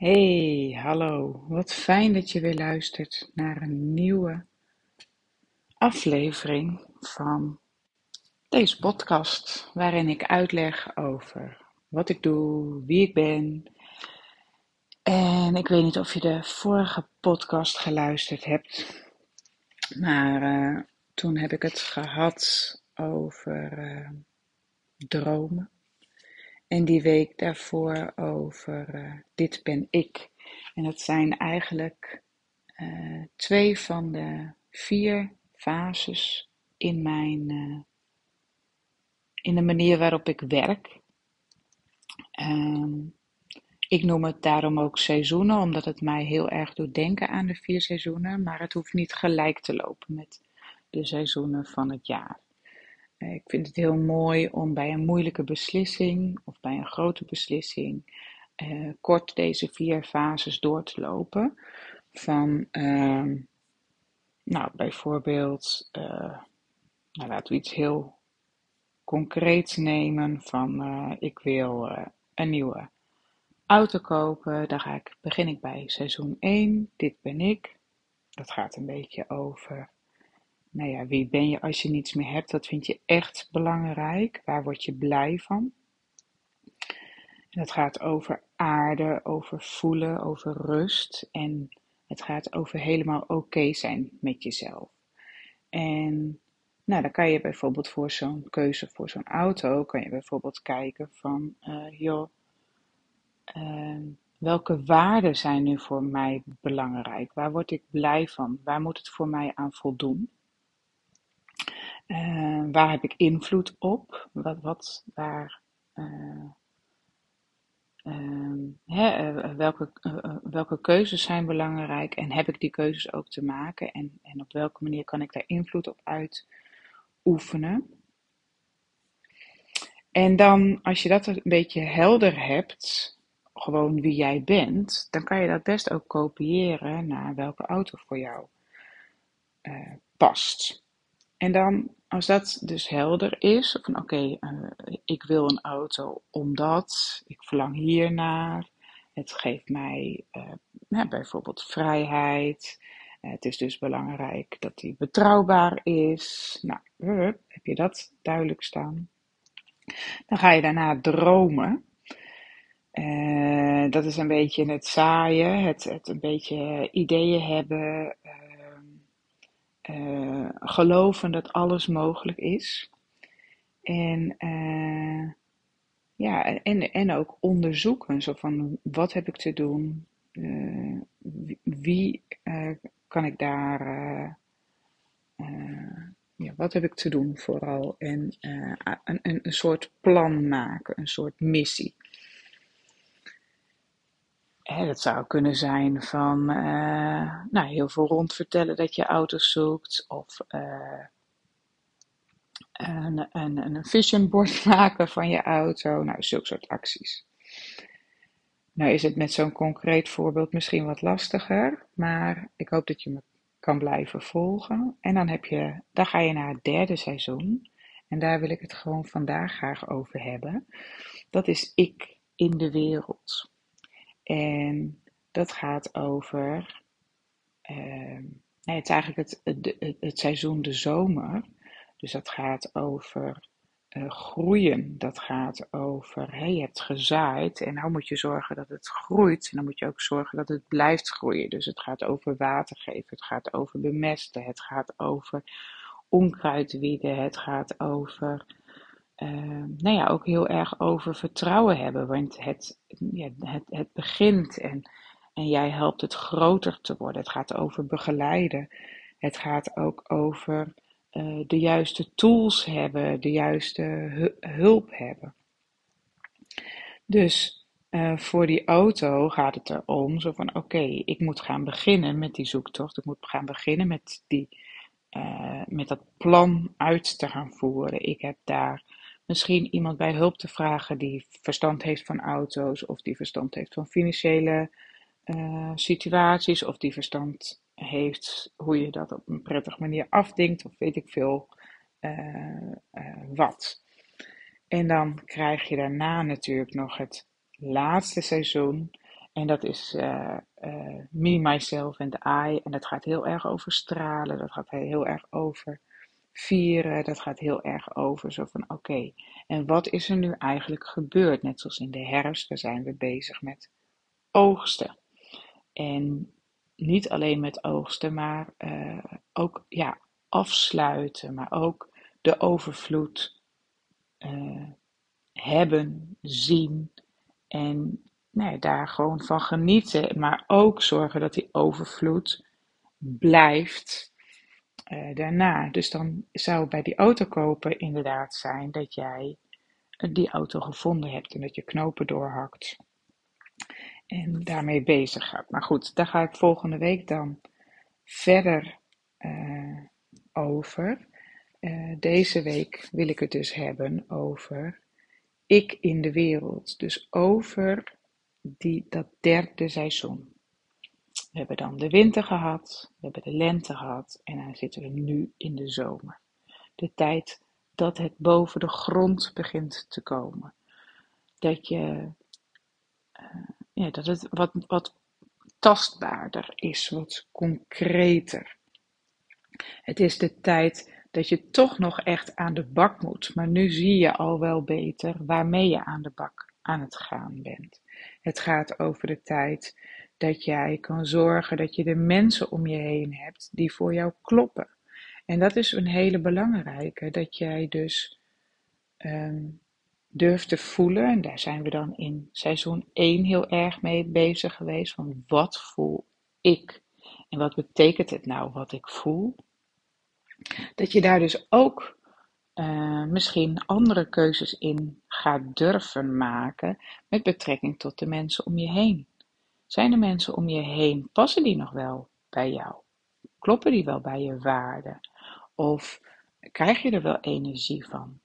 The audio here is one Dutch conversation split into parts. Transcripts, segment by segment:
Hey, hallo. Wat fijn dat je weer luistert naar een nieuwe aflevering van deze podcast, waarin ik uitleg over wat ik doe, wie ik ben. En ik weet niet of je de vorige podcast geluisterd hebt, maar uh, toen heb ik het gehad over uh, dromen. En die week daarvoor over uh, Dit ben ik. En dat zijn eigenlijk uh, twee van de vier fases in mijn. Uh, in de manier waarop ik werk. Um, ik noem het daarom ook seizoenen, omdat het mij heel erg doet denken aan de vier seizoenen. Maar het hoeft niet gelijk te lopen met de seizoenen van het jaar. Eh, ik vind het heel mooi om bij een moeilijke beslissing of bij een grote beslissing uh, kort deze vier fases door te lopen. Van, uh, nou, bijvoorbeeld, uh, nou, laten we iets heel concreets nemen. Van, ik wil een nieuwe auto kopen. Daar ga ik, begin ik bij seizoen 1. Dit ben ik. Dat gaat een beetje over nou ja, wie ben je als je niets meer hebt? Dat vind je echt belangrijk. Waar word je blij van? Het gaat over aarde, over voelen, over rust. En het gaat over helemaal oké zijn met jezelf. En nou, dan kan je bijvoorbeeld voor zo'n keuze voor zo'n auto, kan je bijvoorbeeld kijken van, uh, joh, uh, welke waarden zijn nu voor mij belangrijk? Waar word ik blij van? Waar moet het voor mij aan voldoen? Uh, waar heb ik invloed op? Wat, wat waar, uh, uh, hè, welke, welke keuzes zijn belangrijk en heb ik die keuzes ook te maken? En, en op welke manier kan ik daar invloed op uitoefenen? En dan, als je dat een beetje helder hebt, gewoon wie jij bent, dan kan je dat best ook kopiëren naar welke auto voor jou past. En dan, als dat dus helder is, van oké, uh, ik wil een auto omdat, ik verlang hiernaar, het geeft mij nou, bijvoorbeeld vrijheid, het is dus belangrijk dat die betrouwbaar is. Nou, heb je dat duidelijk staan? Dan ga je daarna dromen. dat is een beetje het zaaien, het, het een beetje ideeën hebben, uh, geloven dat alles mogelijk is. En, uh, ja, en, en ook onderzoeken. Zo van, wat heb ik te doen? Uh, wie, kan ik daar... ja, wat heb ik te doen vooral? En een, een soort plan maken, een soort missie. Hè, dat zou kunnen zijn van uh, nou, heel veel rondvertellen dat je auto's zoekt. Of een, een, een vision board maken van je auto. Nou, zulke soort acties. Nou is het met zo'n concreet voorbeeld misschien wat lastiger. Maar ik hoop dat je me kan blijven volgen. En dan, heb je, dan ga je naar het derde seizoen. En daar wil ik het gewoon vandaag graag over hebben. Dat is ik in de wereld. En dat gaat over. Uh, nee, het is eigenlijk het, het, het, seizoen de zomer. Dus dat gaat over uh, groeien. Dat gaat over. Hey, je hebt gezaaid en nou moet je zorgen dat het groeit. En dan moet je ook zorgen dat het blijft groeien. Dus het gaat over water geven. Het gaat over bemesten. Het gaat over onkruid wieden. Het gaat over uh, nou ja, ook heel erg over vertrouwen hebben. Want het, ja, het, het begint en, en jij helpt het groter te worden. Het gaat over begeleiden. Het gaat ook over uh, de juiste tools hebben, de juiste hulp hebben. Dus uh, voor die auto gaat het erom zo van oké, ik moet gaan beginnen met die zoektocht. Ik moet gaan beginnen met, die, uh, met dat plan uit te gaan voeren. Ik heb daar misschien iemand bij hulp te vragen die verstand heeft van auto's, of die verstand heeft van financiële uh, situaties, of die verstand heeft hoe je dat op een prettige manier afdingt, of weet ik veel uh, uh, wat. En dan krijg je daarna natuurlijk nog het laatste seizoen. En dat is me, myself and I. En dat gaat heel erg over stralen. Dat gaat heel erg over vieren. Dat gaat heel erg over zo van oké. en wat is er nu eigenlijk gebeurd? Net zoals in de herfst, daar zijn we bezig met oogsten. En niet alleen met oogsten, maar uh, ook ja, afsluiten. Maar ook de overvloed hebben, zien. En nee, daar gewoon van genieten, maar ook zorgen dat die overvloed blijft uh, daarna. Dus dan zou bij die auto kopen inderdaad zijn dat jij die auto gevonden hebt en dat je knopen doorhakt en daarmee bezig gaat. Maar goed, daar ga ik volgende week dan verder uh, over. Deze week wil ik het dus hebben over ik in de wereld. Dus over die, dat derde seizoen. We hebben dan de winter gehad, we hebben de lente gehad en dan zitten we nu in de zomer. De tijd dat het boven de grond begint te komen. Dat, je, uh, ja, dat het wat, wat tastbaarder is, wat concreter. Het is de tijd dat je toch nog echt aan de bak moet, maar nu zie je al wel beter waarmee je aan de bak aan het gaan bent. Het gaat over de tijd dat jij kan zorgen dat je de mensen om je heen hebt die voor jou kloppen. En dat is een hele belangrijke, dat jij dus um, durft te voelen, en daar zijn we dan in seizoen 1 heel erg mee bezig geweest, van wat voel ik? En wat betekent het nou wat ik voel? Dat je daar dus ook uh, misschien andere keuzes in gaat durven maken met betrekking tot de mensen om je heen. Zijn de mensen om je heen, passen die nog wel bij jou? Kloppen die wel bij je waarden? Of krijg je er wel energie van?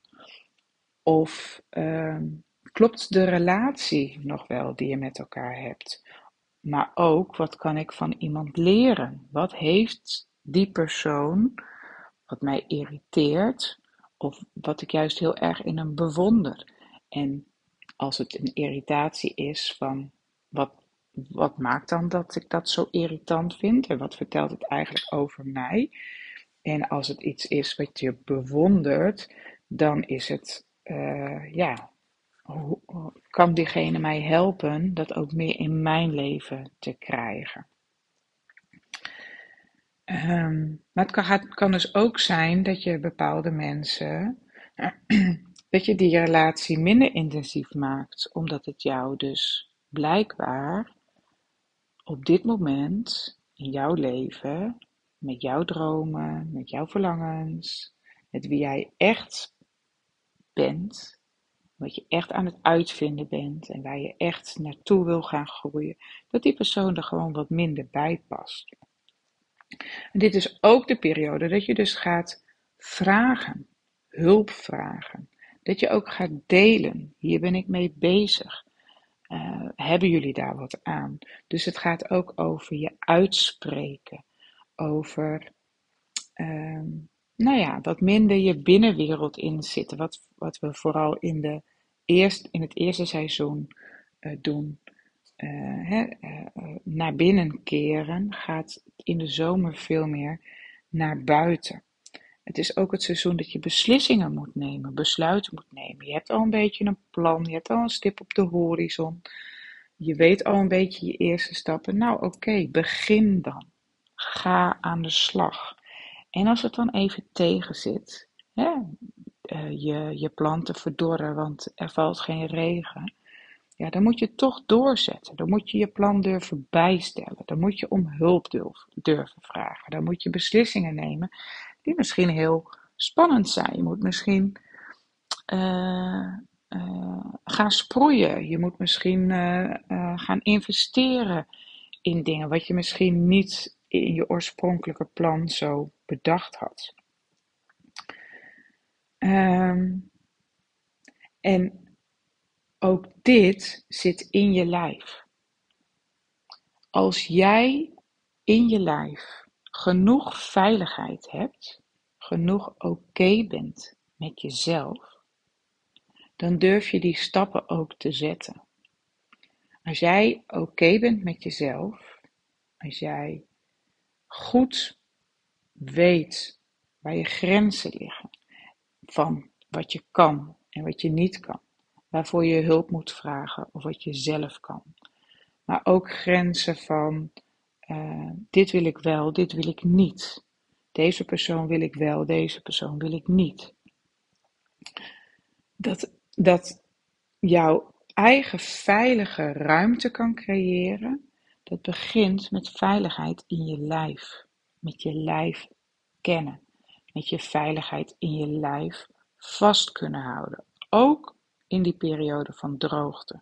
Of uh, klopt de relatie nog wel die je met elkaar hebt? Maar ook, wat kan ik van iemand leren? Wat heeft die persoon wat mij irriteert, of wat ik juist heel erg in hem bewonder. En als het een irritatie is van wat, wat maakt dan dat ik dat zo irritant vind en wat vertelt het eigenlijk over mij? En als het iets is wat je bewondert, dan is het, uh, ja, kan diegene mij helpen dat ook meer in mijn leven te krijgen? Um, maar het kan, kan, dus ook zijn dat je bepaalde mensen, dat je die relatie minder intensief maakt, omdat het jou dus blijkbaar op dit moment in jouw leven, met jouw dromen, met jouw verlangens, met wie jij echt bent, wat je echt aan het uitvinden bent en waar je echt naartoe wil gaan groeien, dat die persoon er gewoon wat minder bij past. En dit is ook de periode dat je dus gaat vragen, hulp vragen. Dat je ook gaat delen. Hier ben ik mee bezig. Uh, hebben jullie daar wat aan? Dus het gaat ook over je uitspreken. Over, uh, nou ja, wat minder je binnenwereld inzitten. Wat, wat we vooral in, de eerst, in het eerste seizoen uh, doen. Uh, naar binnen keren gaat in de zomer veel meer naar buiten. Het is ook het seizoen dat je beslissingen moet nemen, besluiten moet nemen. Je hebt al een beetje een plan, je hebt al een stip op de horizon. Je weet al een beetje je eerste stappen. Nou oké, begin dan. Ga aan de slag. En als het dan even tegen zit, hè, je, je planten verdorren, want er valt geen regen ja, dan moet je toch doorzetten. Dan moet je je plan durven bijstellen. Dan moet je om hulp durven vragen. Dan moet je beslissingen nemen die misschien heel spannend zijn. Je moet misschien uh, uh, gaan sproeien. Je moet misschien uh, gaan investeren in dingen wat je misschien niet in je oorspronkelijke plan zo bedacht had. Um, en ook dit zit in je lijf. Als jij in je lijf genoeg veiligheid hebt, genoeg oké bent met jezelf, dan durf je die stappen ook te zetten. Als jij oké bent met jezelf, als jij goed weet waar je grenzen liggen van wat je kan en wat je niet kan, waarvoor je hulp moet vragen of wat je zelf kan, maar ook grenzen van uh, dit wil ik wel, dit wil ik niet. Deze persoon wil ik wel, deze persoon wil ik niet. Dat, dat jouw eigen veilige ruimte kan creëren, dat begint met veiligheid in je lijf. Met je lijf kennen. Met je veiligheid in je lijf vast kunnen houden. Ook in die periode van droogte.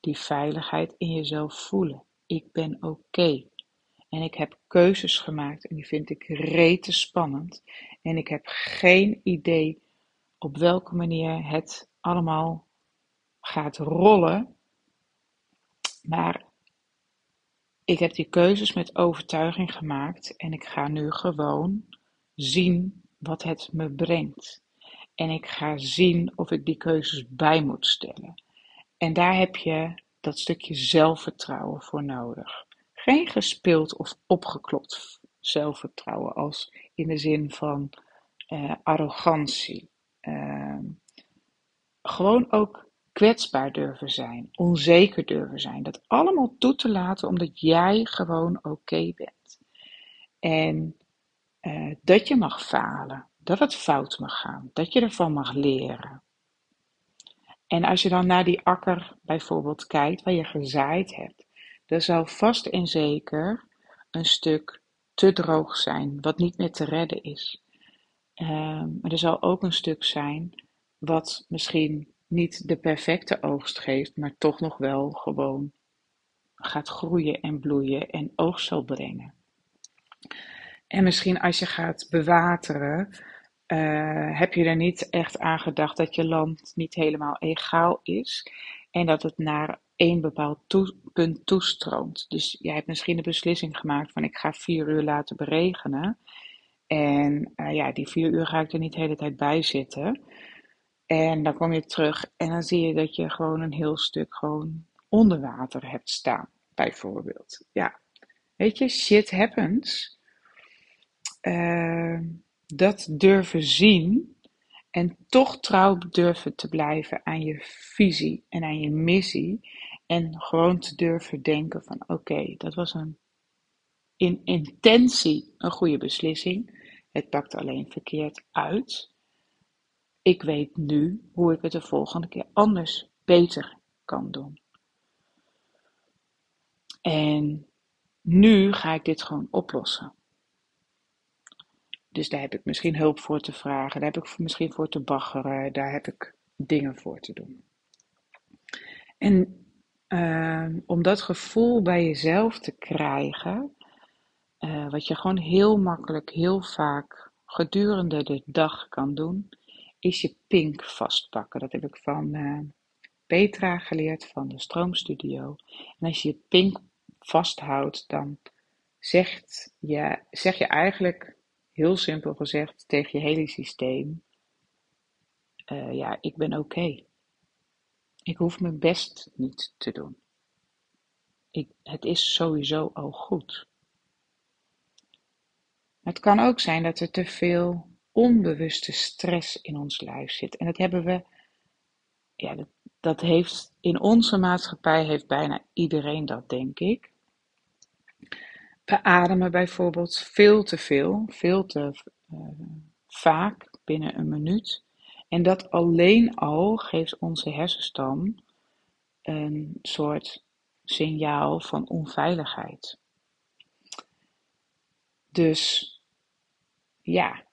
Die veiligheid in jezelf voelen. Ik ben oké. En ik heb keuzes gemaakt en die vind ik rete spannend. En ik heb geen idee op welke manier het allemaal gaat rollen. Maar ik heb die keuzes met overtuiging gemaakt en ik ga nu gewoon zien wat het me brengt. En ik ga zien of ik die keuzes bij moet stellen. En daar heb je dat stukje zelfvertrouwen voor nodig. Geen gespeeld of opgeklopt zelfvertrouwen als in de zin van uh, arrogantie. Uh, gewoon ook kwetsbaar durven zijn, onzeker durven zijn. Dat allemaal toe te laten omdat jij gewoon oké bent. En uh, dat je mag falen, dat het fout mag gaan, dat je ervan mag leren. En als je dan naar die akker bijvoorbeeld kijkt waar je gezaaid hebt, er zal vast en zeker een stuk te droog zijn, wat niet meer te redden is. Uh, maar er zal ook een stuk zijn wat misschien niet de perfecte oogst geeft, maar toch nog wel gewoon gaat groeien en bloeien en oogst zal brengen. En misschien als je gaat bewateren, uh, heb je er niet echt aan gedacht dat je land niet helemaal egaal is en dat het naar één bepaald punt toestroomt. Dus jij hebt misschien de beslissing gemaakt van ik ga vier uur laten beregenen. En uh, ja, die vier uur ga ik er niet de hele tijd bij zitten. En dan kom je terug en dan zie je dat je gewoon een heel stuk gewoon onder water hebt staan, bijvoorbeeld. Ja, weet je, shit happens. Uh, dat durven zien en toch trouw durven te blijven aan je visie en aan je missie. En gewoon te durven denken van oké, dat was een in intentie een goede beslissing. Het pakt alleen verkeerd uit. Ik weet nu hoe ik het de volgende keer anders, beter kan doen. En nu ga ik dit gewoon oplossen. Dus daar heb ik misschien hulp voor te vragen, daar heb ik misschien voor te baggeren, daar heb ik dingen voor te doen. En uh, om dat gevoel bij jezelf te krijgen, uh, wat je gewoon heel makkelijk, heel vaak gedurende de dag kan doen, is je pink vastpakken. Dat heb ik van uh, Petra geleerd van de Stroomstudio. En als je je pink vasthoudt, dan zegt je, zeg je eigenlijk, heel simpel gezegd, tegen je hele systeem: uh, Ja, ik ben oké. Ik hoef mijn best niet te doen. Ik, het is sowieso al goed. Het kan ook zijn dat er te veel onbewuste stress in ons lijf zit. En dat hebben we, ja, dat, dat heeft in onze maatschappij heeft bijna iedereen dat, denk ik. We ademen bijvoorbeeld veel te veel, veel te uh, vaak binnen een minuut. En dat alleen al geeft onze hersenstam een soort signaal van onveiligheid. Dus ja,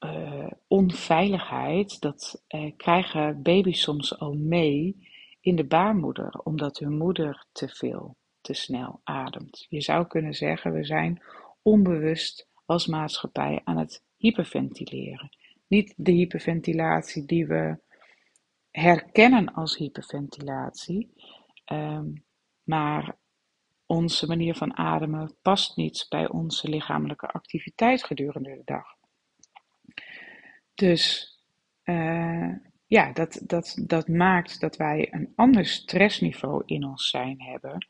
uh, onveiligheid, dat uh, krijgen baby's soms al mee in de baarmoeder, omdat hun moeder te veel, te snel ademt. Je zou kunnen zeggen, we zijn onbewust als maatschappij aan het hyperventileren. Niet de hyperventilatie die we herkennen als hyperventilatie, um, maar onze manier van ademen past niet bij onze lichamelijke activiteit gedurende de dag. Dus uh, ja, dat, dat, dat maakt dat wij een ander stressniveau in ons zijn hebben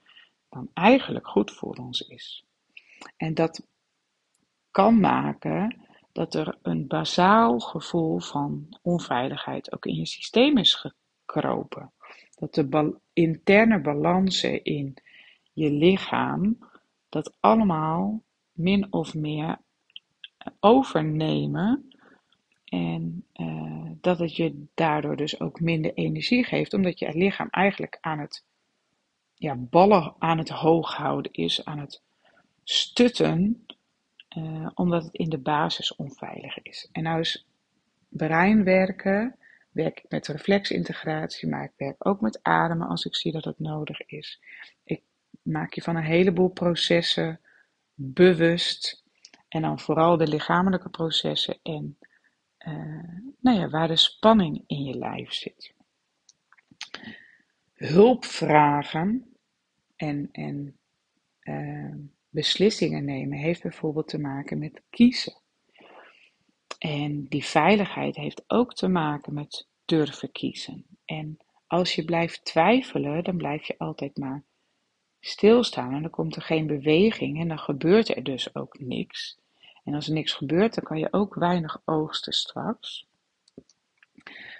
dan eigenlijk goed voor ons is. En dat kan maken dat er een bazaal gevoel van onveiligheid ook in je systeem is gekropen. Dat de interne balansen in je lichaam dat allemaal min of meer overnemen. En uh, dat het je daardoor dus ook minder energie geeft, omdat je lichaam eigenlijk aan het ja, ballen aan het hoog houden is, aan het stutten, uh, omdat het in de basis onveilig is. En nou is breinwerken, werk ik met reflexintegratie, maar ik werk ook met ademen als ik zie dat het nodig is. Ik maak je van een heleboel processen bewust en dan vooral de lichamelijke processen en uh, nou ja, waar de spanning in je lijf zit. Hulp vragen en, en uh, beslissingen nemen heeft bijvoorbeeld te maken met kiezen. En die veiligheid heeft ook te maken met durven kiezen. En als je blijft twijfelen, dan blijf je altijd maar stilstaan en dan komt er geen beweging en dan gebeurt er dus ook niks. En als er niks gebeurt, dan kan je ook weinig oogsten straks.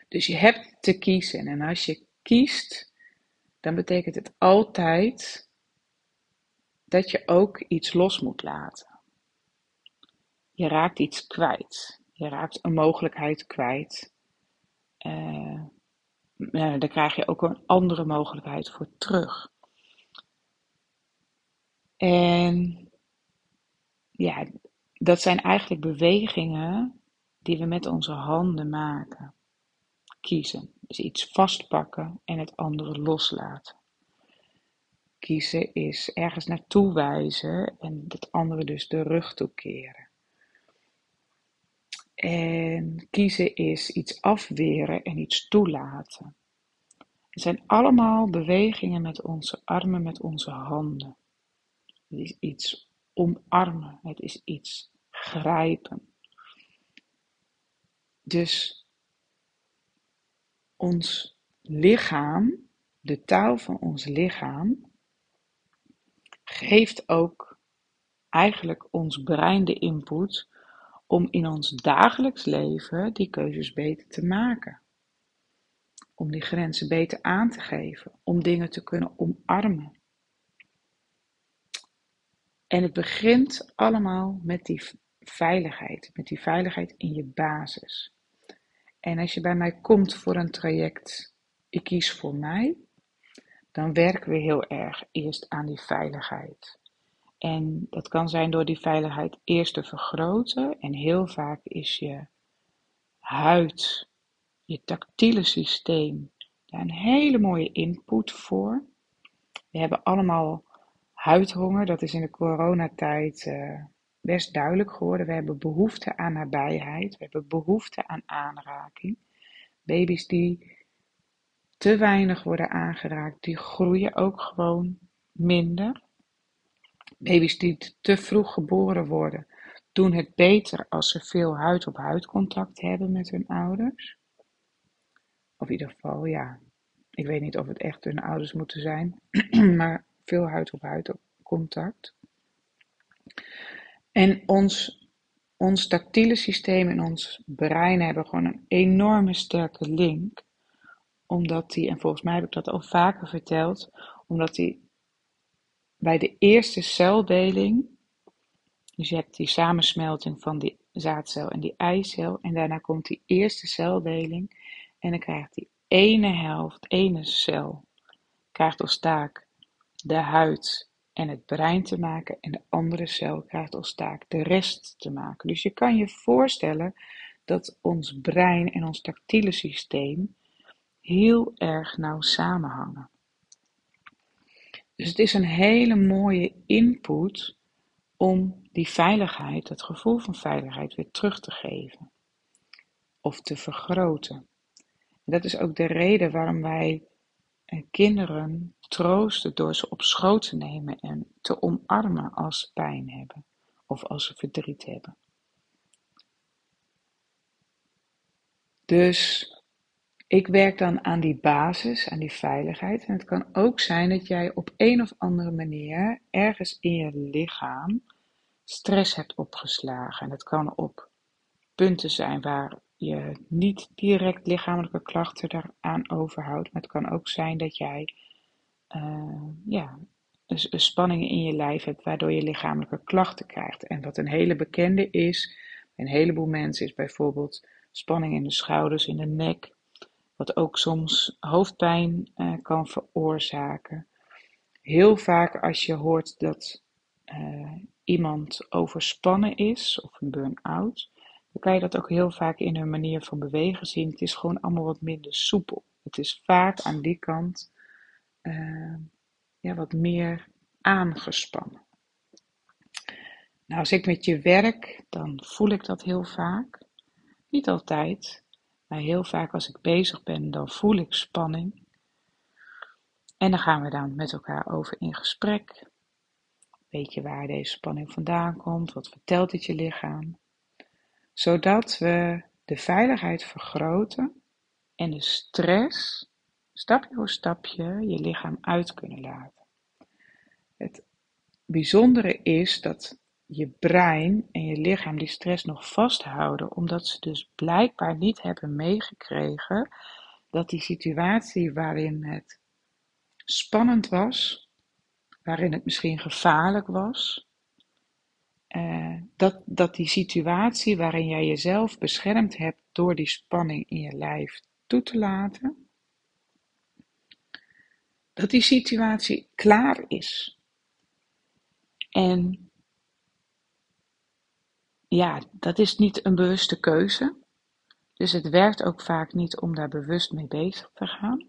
Dus je hebt te kiezen. En als je kiest, dan betekent het altijd dat je ook iets los moet laten. Je raakt iets kwijt. Je raakt een mogelijkheid kwijt. Uh, daar krijg je ook een andere mogelijkheid voor terug. En ja, dat zijn eigenlijk bewegingen die we met onze handen maken. Kiezen. Dus iets vastpakken en het andere loslaten. Kiezen is ergens naartoe wijzen en het andere dus de rug toekeren. En kiezen is iets afweren en iets toelaten. Het zijn allemaal bewegingen met onze armen, met onze handen. Het is iets omarmen, het is iets grijpen. Dus ons lichaam, de taal van ons lichaam, geeft ook eigenlijk ons brein de input om in ons dagelijks leven die keuzes beter te maken. Om die grenzen beter aan te geven, om dingen te kunnen omarmen. En het begint allemaal met die veiligheid, met die veiligheid in je basis. En als je bij mij komt voor een traject, ik kies voor mij, dan werken we heel erg eerst aan die veiligheid. En dat kan zijn door die veiligheid eerst te vergroten. En heel vaak is je huid, je tactiele systeem, daar een hele mooie input voor. We hebben allemaal huidhonger, dat is in de coronatijd uh, best duidelijk geworden. We hebben behoefte aan nabijheid, we hebben behoefte aan aanraking. Baby's die te weinig worden aangeraakt, die groeien ook gewoon minder. Baby's die te vroeg geboren worden, doen het beter als ze veel huid-op-huid contact hebben met hun ouders. Of in ieder geval, ja, ik weet niet of het echt hun ouders moeten zijn, maar veel huid-op-huid contact. En ons, ons tactiele systeem en ons brein hebben gewoon een enorme sterke link. Omdat die, en volgens mij heb ik dat al vaker verteld, omdat die bij de eerste celdeling, dus je hebt die samensmelting van die zaadcel en die eicel, en daarna komt die eerste celdeling, en dan krijgt die ene helft, ene cel, krijgt als taak de huid en het brein te maken en de andere cel krijgt als taak de rest te maken. Dus je kan je voorstellen dat ons brein en ons tactiele systeem heel erg nauw samenhangen. Dus het is een hele mooie input om die veiligheid, dat gevoel van veiligheid weer terug te geven of te vergroten. En dat is ook de reden waarom wij eh, kinderen troosten door ze op schoot te nemen en te omarmen als ze pijn hebben of als ze verdriet hebben. Dus ik werk dan aan die basis, aan die veiligheid. En het kan ook zijn dat jij op een of andere manier ergens in je lichaam stress hebt opgeslagen. En dat kan op punten zijn waar je niet direct lichamelijke klachten daaraan overhoudt. Maar het kan ook zijn dat jij uh, ja, spanningen in je lijf hebt waardoor je lichamelijke klachten krijgt. En wat een hele bekende is, een heleboel mensen, is bijvoorbeeld spanning in de schouders, in de nek, wat ook soms hoofdpijn uh, kan veroorzaken. Heel vaak als je hoort dat uh, iemand overspannen is of een burn-out, dan kan je dat ook heel vaak in hun manier van bewegen zien. Het is gewoon allemaal wat minder soepel. Het is vaak aan die kant uh, ja, wat meer aangespannen. Nou, als ik met je werk, dan voel ik dat heel vaak. Niet altijd, maar heel vaak als ik bezig ben, dan voel ik spanning. En dan gaan we dan met elkaar over in gesprek. Weet je waar deze spanning vandaan komt? Wat vertelt het je lichaam? Zodat we de veiligheid vergroten en de stress stapje voor stapje je lichaam uit kunnen laten. Het bijzondere is dat je brein en je lichaam die stress nog vasthouden, omdat ze dus blijkbaar niet hebben meegekregen dat die situatie waarin het spannend was, waarin het misschien gevaarlijk was, uh, dat, dat die situatie waarin jij jezelf beschermd hebt door die spanning in je lijf toe te laten, dat die situatie klaar is. En ja, dat is niet een bewuste keuze. Dus het werkt ook vaak niet om daar bewust mee bezig te gaan.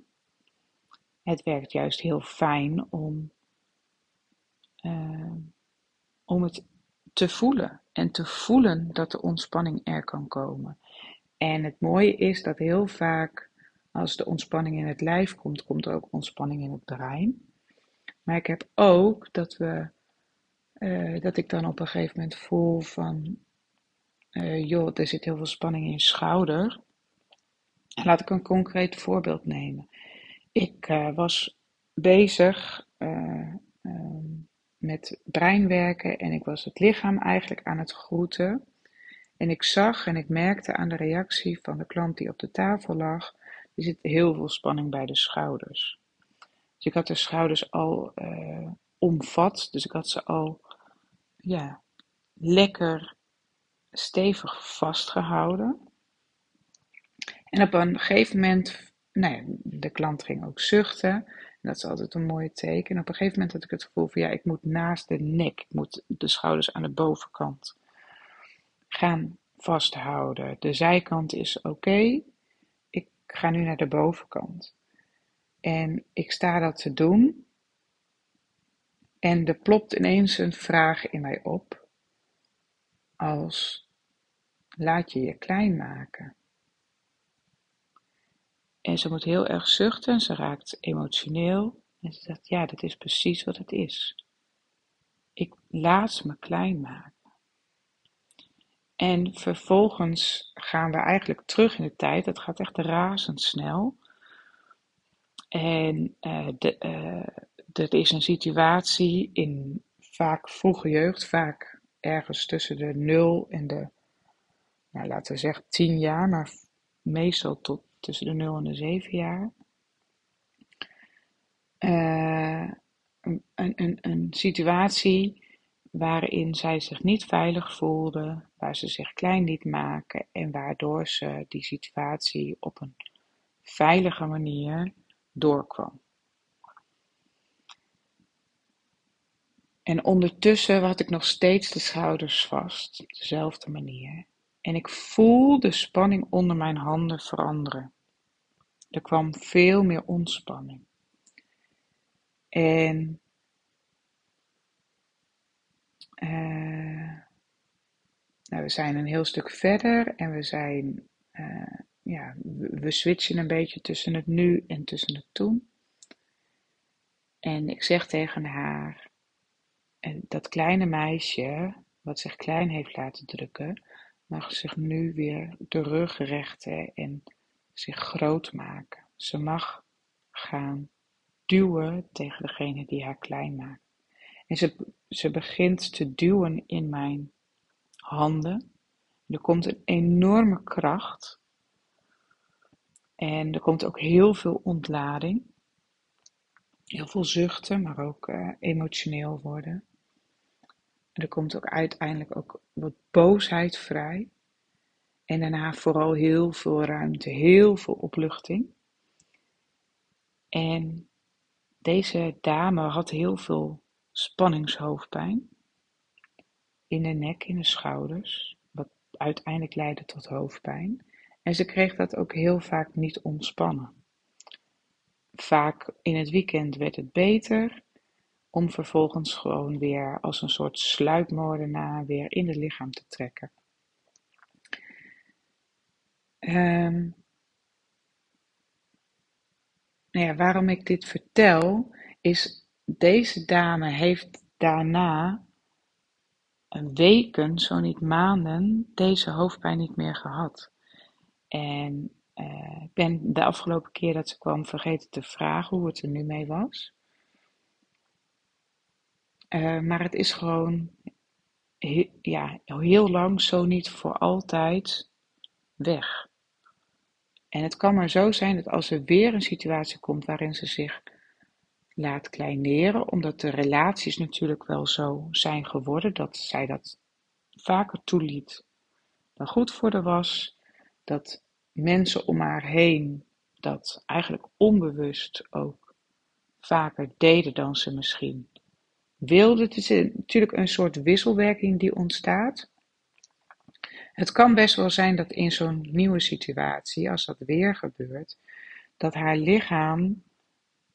Het werkt juist heel fijn om, uh, om het te voelen. En te voelen dat de ontspanning er kan komen. En het mooie is dat heel vaak als de ontspanning in het lijf komt, komt er ook ontspanning in het brein. Maar ik heb ook dat we, uh, dat ik dan op een gegeven moment voel van, uh, joh, er zit heel veel spanning in je schouder. Laat ik een concreet voorbeeld nemen. Ik uh, was bezig ehm, met breinwerken en ik was het lichaam eigenlijk aan het groeten. En ik zag en ik merkte aan de reactie van de klant die op de tafel lag, er zit heel veel spanning bij de schouders. Dus ik had de schouders al uh, omvat, dus ik had ze al ja, lekker stevig vastgehouden. En op een gegeven moment, nou ja, de klant ging ook zuchten. En dat is altijd een mooie teken. En op een gegeven moment had ik het gevoel van ja, ik moet naast de nek, ik moet de schouders aan de bovenkant gaan vasthouden. De zijkant is oké, ik ga nu naar de bovenkant. En ik sta dat te doen. En er plopt ineens een vraag in mij op. Als laat je je klein maken. En ze moet heel erg zuchten, ze raakt emotioneel. En ze zegt, ja, dat is precies wat het is. Ik laat me klein maken. En vervolgens gaan we eigenlijk terug in de tijd. Dat gaat echt razendsnel. En uh, de, uh, er is een situatie in vaak vroege jeugd, vaak ergens tussen de 0 en de, nou, laten we zeggen 10 jaar, maar meestal tot tussen de 0 en de 7 jaar. Uh, een, een, een situatie waarin zij zich niet veilig voelde, waar ze zich klein liet maken en waardoor ze die situatie op een veilige manier doorkwam. En ondertussen had ik nog steeds de schouders vast, op dezelfde manier. En ik voel de spanning onder mijn handen veranderen. Er kwam veel meer ontspanning. En uh, nou, we zijn een heel stuk verder en we zijn, uh, ja, we, switchen een beetje tussen het nu en tussen het toen. En ik zeg tegen haar, en dat kleine meisje, wat zich klein heeft laten drukken, mag zich nu weer de rug rechten en zich groot maken. Ze mag gaan duwen tegen degene die haar klein maakt. En ze, ze begint te duwen in mijn handen. Er komt een enorme kracht. En er komt ook heel veel ontlading. Heel veel zuchten, maar ook uh, emotioneel worden. Er komt ook uiteindelijk ook wat boosheid vrij. En daarna vooral heel veel ruimte, heel veel opluchting. En deze dame had heel veel spanningshoofdpijn. In de nek, in de schouders. Wat uiteindelijk leidde tot hoofdpijn. En ze kreeg dat ook heel vaak niet ontspannen. Vaak in het weekend werd het beter, om vervolgens gewoon weer als een soort sluipmoordenaar weer in het lichaam te trekken. Um, nou ja, waarom ik dit vertel, is deze dame heeft daarna een weken, zo niet maanden, deze hoofdpijn niet meer gehad. En uh, ik ben de afgelopen keer dat ze kwam vergeten te vragen hoe het er nu mee was. Uh, maar het is gewoon ja, heel lang, zo niet voor altijd, weg. En het kan maar zo zijn dat als er weer een situatie komt waarin ze zich laat kleineren, omdat de relaties natuurlijk wel zo zijn geworden dat zij dat vaker toeliet dan goed voor de was, dat mensen om haar heen dat eigenlijk onbewust ook vaker deden dan ze misschien wilden. Het is natuurlijk een soort wisselwerking die ontstaat. Het kan best wel zijn dat in zo'n nieuwe situatie, als dat weer gebeurt, dat haar lichaam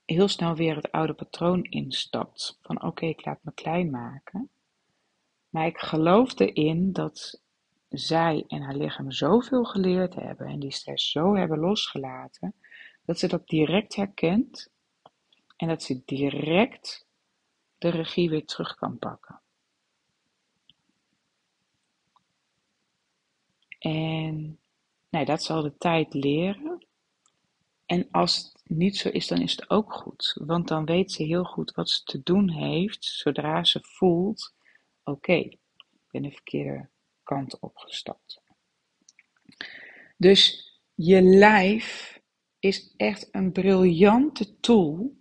heel snel weer het oude patroon instapt. Van oké, ik laat me klein maken. Maar ik geloof erin dat zij en haar lichaam zoveel geleerd hebben en die stress zo hebben losgelaten, dat ze dat direct herkent en dat ze direct de regie weer terug kan pakken. En nou, dat zal de tijd leren. En als het niet zo is, dan is het ook goed. Want dan weet ze heel goed wat ze te doen heeft zodra ze voelt: oké, ik ben de verkeerde kant opgestapt. Dus je lijf is echt een briljante tool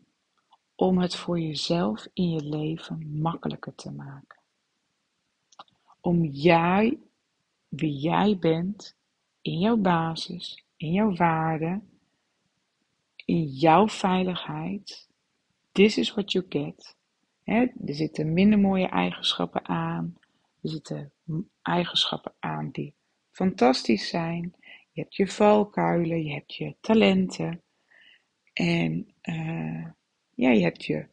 om het voor jezelf in je leven makkelijker te maken. Om jij wie jij bent, in jouw basis, in jouw waarde, in jouw veiligheid. This is what you get. er zitten minder mooie eigenschappen aan. Er zitten eigenschappen aan die fantastisch zijn. Je hebt je valkuilen, je hebt je talenten. En uh, ja, je hebt je.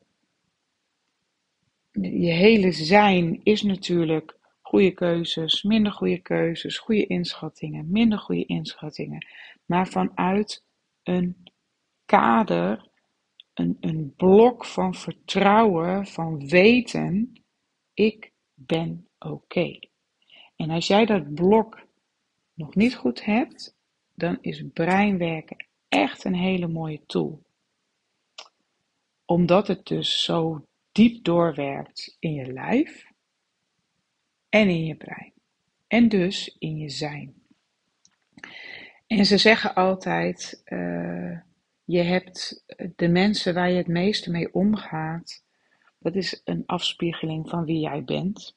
Je hele zijn is natuurlijk goede keuzes, minder goede keuzes, goede inschattingen, minder goede inschattingen. Maar vanuit een kader, een, een blok van vertrouwen, van weten, ik ben oké. En als jij dat blok nog niet goed hebt, dan is breinwerken echt een hele mooie tool. Omdat het dus zo diep doorwerkt in je lijf, en in je brein. En dus in je zijn. En ze zeggen altijd: uh, je hebt de mensen waar je het meeste mee omgaat, dat is een afspiegeling van wie jij bent.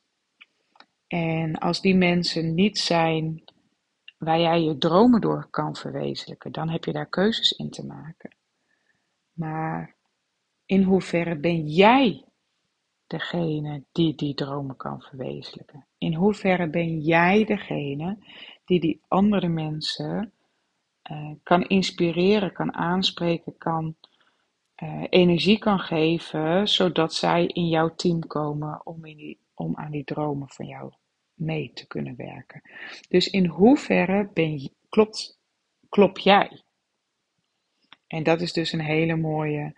En als die mensen niet zijn waar jij je dromen door kan verwezenlijken, dan heb je daar keuzes in te maken. Maar in hoeverre ben jij degene die die dromen kan verwezenlijken? In hoeverre ben jij degene die die andere mensen uh, kan inspireren, kan aanspreken, kan uh, energie kan geven, zodat zij in jouw team komen om, in die, om aan die dromen van jou mee te kunnen werken. Dus in hoeverre ben klopt, klop jij? En dat is dus een hele mooie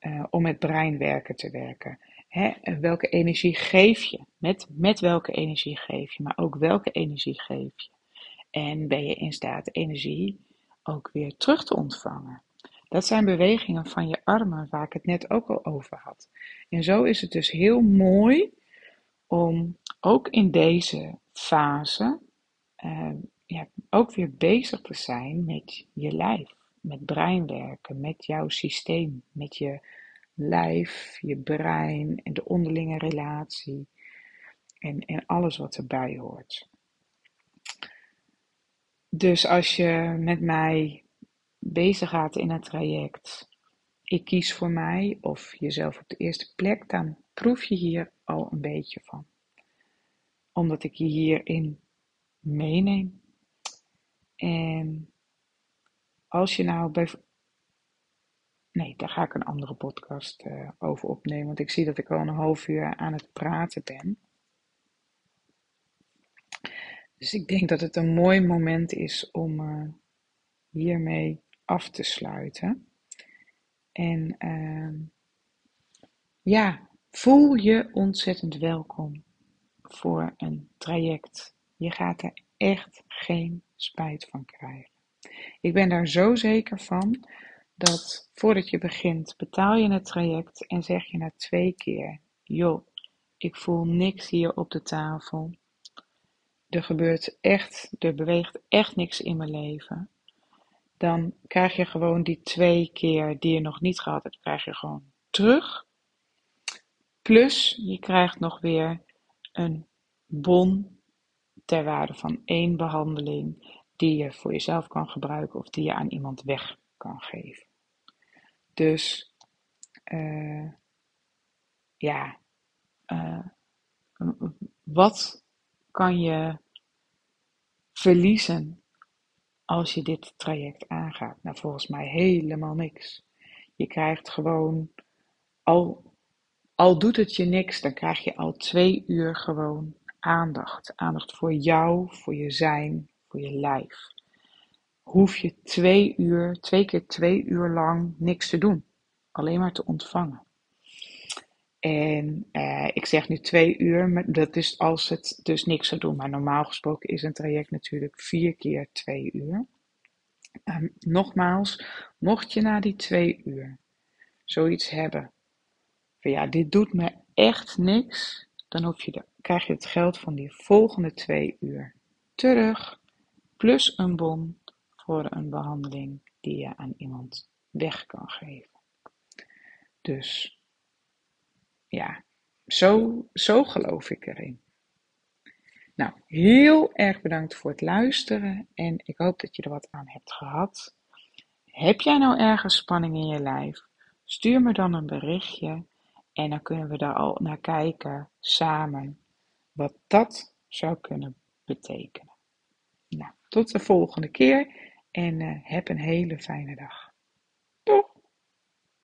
uh, om met breinwerken te werken. Hè, welke energie geef je? Met, met welke energie geef je? Maar ook welke energie geef je? En ben je in staat energie ook weer terug te ontvangen. Dat zijn bewegingen van je armen waar ik het net ook al over had. En zo is het dus heel mooi om ook in deze fase ja, ook weer bezig te zijn met je lijf, met breinwerken, met jouw systeem, met je lijf, je brein en de onderlinge relatie en, en alles wat erbij hoort. Dus als je met mij bezig gaat in het traject, ik kies voor mij of jezelf op de eerste plek, dan proef je hier al een beetje van. Omdat ik je hierin meeneem. En als je nou bij. Nee, daar ga ik een andere podcast uh, over opnemen, want ik zie dat ik al een half uur aan het praten ben. Dus ik denk dat het een mooi moment is om uh, hiermee af te sluiten. En uh, ja, voel je ontzettend welkom voor een traject. Je gaat er echt geen spijt van krijgen. Ik ben daar zo zeker van dat voordat je begint, betaal je het traject en zeg je na twee keer: joh, ik voel niks hier op de tafel. Er gebeurt echt, er beweegt echt niks in mijn leven. Dan krijg je gewoon die twee keer die je nog niet gehad hebt, krijg je gewoon terug. Plus je krijgt nog weer een bon ter waarde van één behandeling die je voor jezelf kan gebruiken of die je aan iemand weg kan geven. Dus uh, ja, uh, wat kan je verliezen als je dit traject aangaat? Nou, volgens mij helemaal niks. Je krijgt gewoon, al, al doet het je niks, dan krijg je al twee uur gewoon aandacht. Aandacht voor jou, voor je zijn, voor je lijf. Hoef je twee uur, twee keer twee uur lang niks te doen. Alleen maar te ontvangen. En eh, ik zeg nu twee uur, maar dat is als het dus niks zou doen. Maar normaal gesproken is een traject natuurlijk vier keer twee uur. Uh, nogmaals, mocht je na die twee uur zoiets hebben van ja, dit doet me echt niks, dan hoef je de, krijg je het geld van die volgende twee uur terug, plus een bon voor een behandeling die je aan iemand weg kan geven. Dus ja, zo, zo geloof ik erin. Nou, heel erg bedankt voor het luisteren en ik hoop dat je er wat aan hebt gehad. Heb jij nou ergens spanning in je lijf? Stuur me dan een berichtje en dan kunnen we daar al naar kijken samen wat dat zou kunnen betekenen. Nou, tot de volgende keer en uh, heb een hele fijne dag.